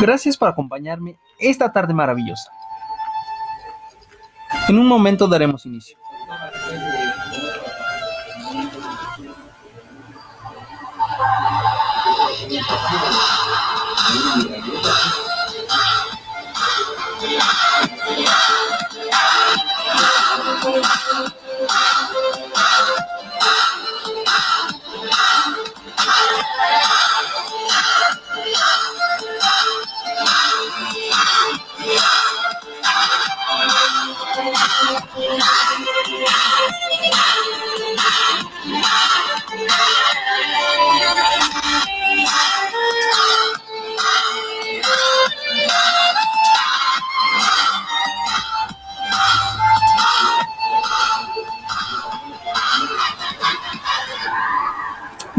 Gracias por acompañarme esta tarde maravillosa. En un momento daremos inicio.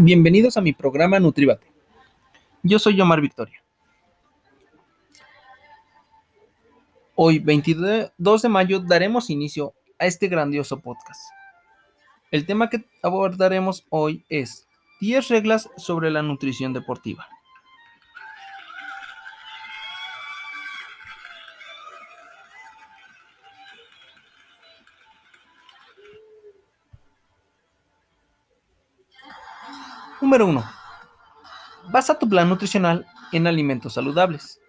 Bienvenidos a mi programa Nutribate. Yo soy Omar Victoria. Hoy, 22 de mayo, daremos inicio a este grandioso podcast. El tema que abordaremos hoy es 10 reglas sobre la nutrición deportiva. Número 1. Basa tu plan nutricional en alimentos saludables.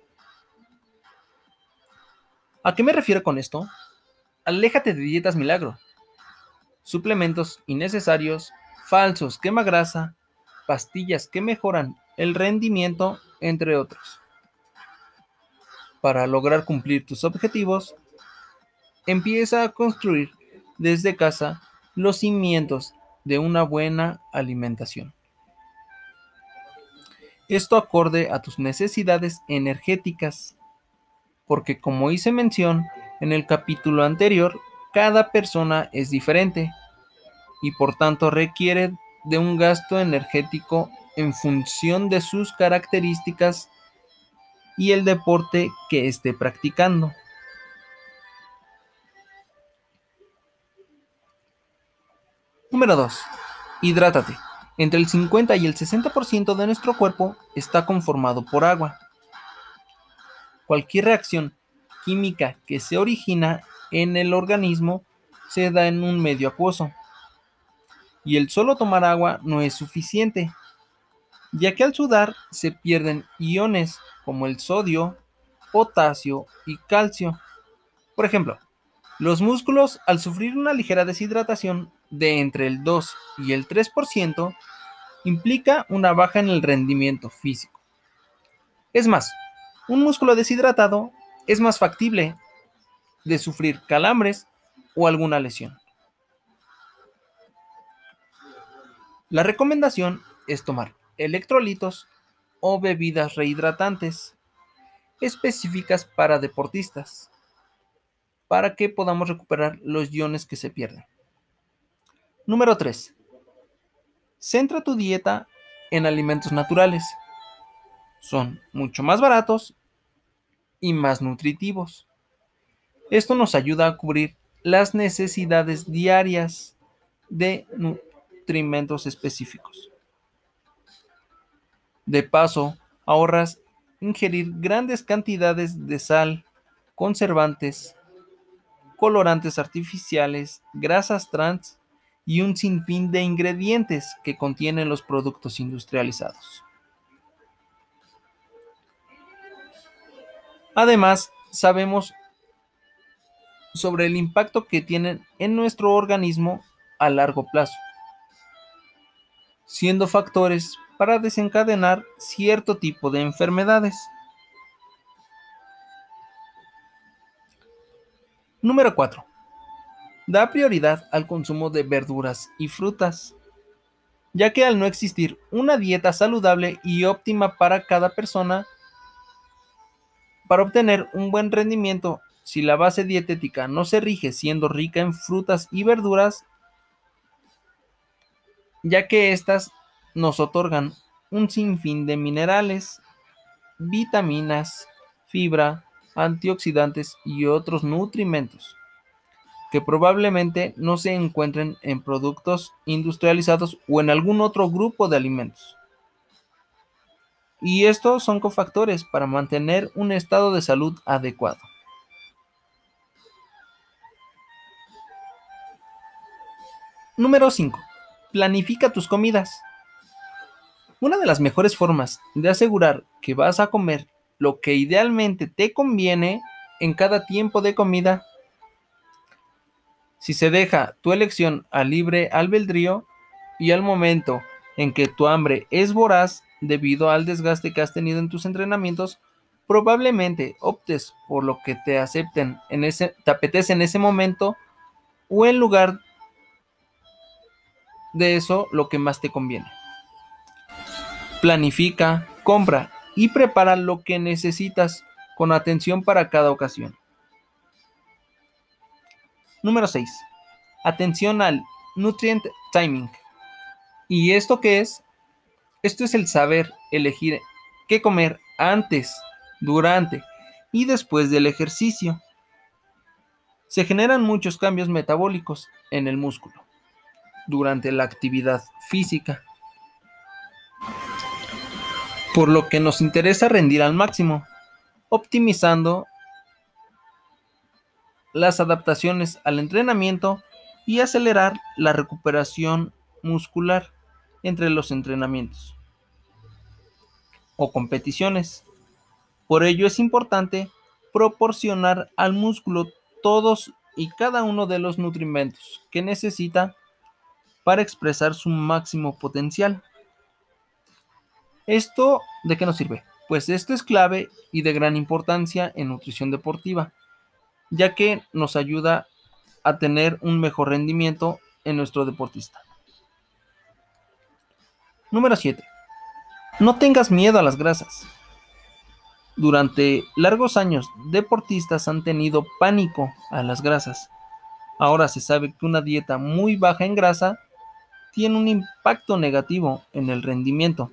¿A qué me refiero con esto? Aléjate de dietas milagro, suplementos innecesarios, falsos, quema grasa, pastillas que mejoran el rendimiento, entre otros. Para lograr cumplir tus objetivos, empieza a construir desde casa los cimientos de una buena alimentación. Esto acorde a tus necesidades energéticas, porque como hice mención en el capítulo anterior, cada persona es diferente y por tanto requiere de un gasto energético en función de sus características y el deporte que esté practicando. Número 2. Hidrátate. Entre el 50 y el 60% de nuestro cuerpo está conformado por agua. Cualquier reacción química que se origina en el organismo se da en un medio acuoso. Y el solo tomar agua no es suficiente, ya que al sudar se pierden iones como el sodio, potasio y calcio. Por ejemplo, los músculos al sufrir una ligera deshidratación de entre el 2 y el 3% implica una baja en el rendimiento físico. Es más, un músculo deshidratado es más factible de sufrir calambres o alguna lesión. La recomendación es tomar electrolitos o bebidas rehidratantes específicas para deportistas para que podamos recuperar los iones que se pierden. Número 3. Centra tu dieta en alimentos naturales. Son mucho más baratos y más nutritivos. Esto nos ayuda a cubrir las necesidades diarias de nutrimentos específicos. De paso, ahorras ingerir grandes cantidades de sal, conservantes, colorantes artificiales, grasas trans y un sinfín de ingredientes que contienen los productos industrializados. Además, sabemos sobre el impacto que tienen en nuestro organismo a largo plazo. siendo factores para desencadenar cierto tipo de enfermedades. Número 4. Da prioridad al consumo de verduras y frutas, ya que al no existir una dieta saludable y óptima para cada persona, para obtener un buen rendimiento, si la base dietética no se rige siendo rica en frutas y verduras, ya que éstas nos otorgan un sinfín de minerales, vitaminas, fibra, antioxidantes y otros nutrimentos que probablemente no se encuentren en productos industrializados o en algún otro grupo de alimentos. Y estos son cofactores para mantener un estado de salud adecuado. Número 5. Planifica tus comidas. Una de las mejores formas de asegurar que vas a comer lo que idealmente te conviene en cada tiempo de comida. Si se deja tu elección a libre albedrío y al momento en que tu hambre es voraz debido al desgaste que has tenido en tus entrenamientos, probablemente optes por lo que te acepten en ese, te apetece en ese momento o en lugar de eso lo que más te conviene. Planifica, compra y prepara lo que necesitas con atención para cada ocasión. Número 6. Atención al nutrient timing. ¿Y esto qué es? Esto es el saber elegir qué comer antes, durante y después del ejercicio. Se generan muchos cambios metabólicos en el músculo durante la actividad física por lo que nos interesa rendir al máximo, optimizando las adaptaciones al entrenamiento y acelerar la recuperación muscular entre los entrenamientos o competiciones. Por ello es importante proporcionar al músculo todos y cada uno de los nutrimentos que necesita para expresar su máximo potencial. ¿Esto de qué nos sirve? Pues esto es clave y de gran importancia en nutrición deportiva, ya que nos ayuda a tener un mejor rendimiento en nuestro deportista. Número 7. No tengas miedo a las grasas. Durante largos años, deportistas han tenido pánico a las grasas. Ahora se sabe que una dieta muy baja en grasa tiene un impacto negativo en el rendimiento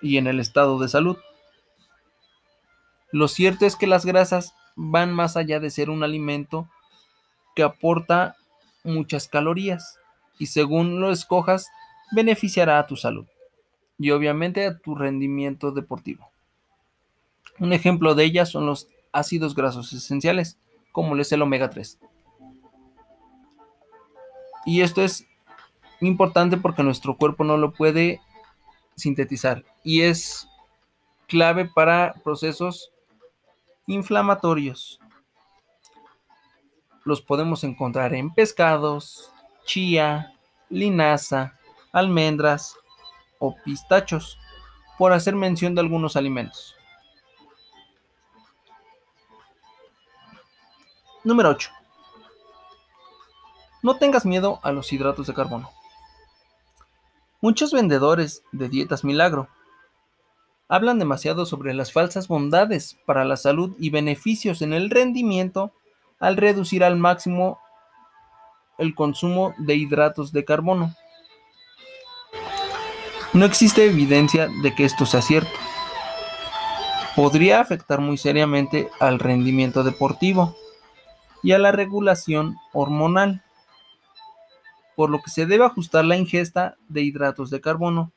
y en el estado de salud. Lo cierto es que las grasas van más allá de ser un alimento que aporta muchas calorías y según lo escojas beneficiará a tu salud y obviamente a tu rendimiento deportivo. Un ejemplo de ellas son los ácidos grasos esenciales, como es el omega 3. Y esto es importante porque nuestro cuerpo no lo puede sintetizar y es clave para procesos inflamatorios. Los podemos encontrar en pescados, chía, linaza, almendras o pistachos, por hacer mención de algunos alimentos. Número 8. No tengas miedo a los hidratos de carbono. Muchos vendedores de dietas milagro hablan demasiado sobre las falsas bondades para la salud y beneficios en el rendimiento al reducir al máximo el consumo de hidratos de carbono. No existe evidencia de que esto sea cierto. Podría afectar muy seriamente al rendimiento deportivo y a la regulación hormonal por lo que se debe ajustar la ingesta de hidratos de carbono.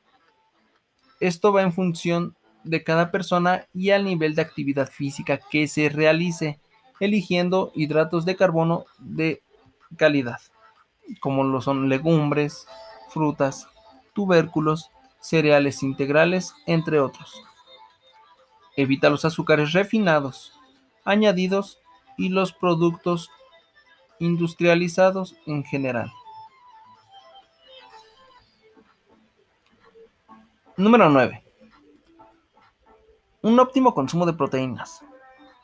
Esto va en función de cada persona y al nivel de actividad física que se realice, eligiendo hidratos de carbono de calidad, como lo son legumbres, frutas, tubérculos, cereales integrales, entre otros. Evita los azúcares refinados, añadidos y los productos industrializados en general. Número 9. Un óptimo consumo de proteínas,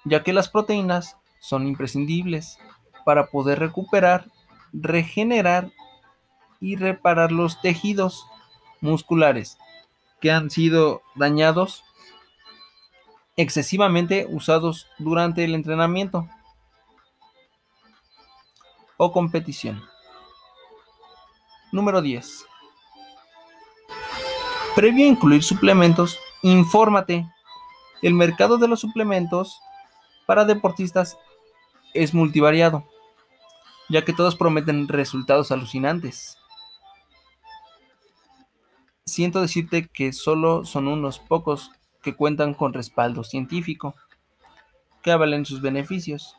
ya que las proteínas son imprescindibles para poder recuperar, regenerar y reparar los tejidos musculares que han sido dañados excesivamente usados durante el entrenamiento o competición. Número 10. Previo a incluir suplementos, infórmate. El mercado de los suplementos para deportistas es multivariado, ya que todos prometen resultados alucinantes. Siento decirte que solo son unos pocos que cuentan con respaldo científico, que avalen sus beneficios.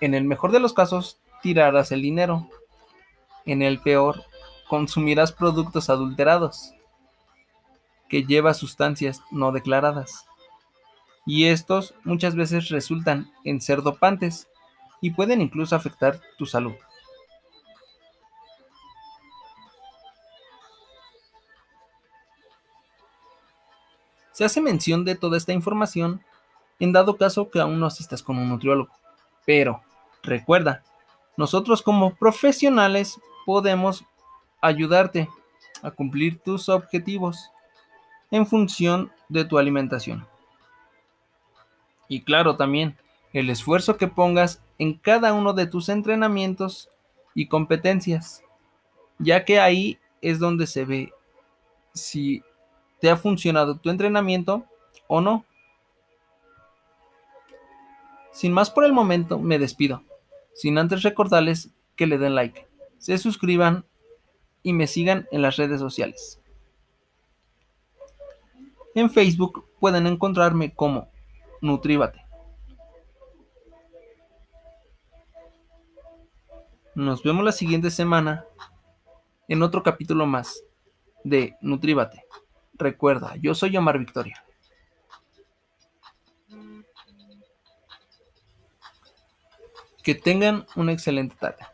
En el mejor de los casos, tirarás el dinero. En el peor, consumirás productos adulterados que lleva sustancias no declaradas. Y estos muchas veces resultan en ser dopantes y pueden incluso afectar tu salud. Se hace mención de toda esta información en dado caso que aún no asistas con un nutriólogo. Pero, recuerda, nosotros como profesionales podemos ayudarte a cumplir tus objetivos en función de tu alimentación. Y claro también, el esfuerzo que pongas en cada uno de tus entrenamientos y competencias, ya que ahí es donde se ve si te ha funcionado tu entrenamiento o no. Sin más por el momento, me despido, sin antes recordarles que le den like, se suscriban y me sigan en las redes sociales. En Facebook pueden encontrarme como Nutrívate. Nos vemos la siguiente semana en otro capítulo más de Nutrívate. Recuerda, yo soy Omar Victoria. Que tengan una excelente tarde.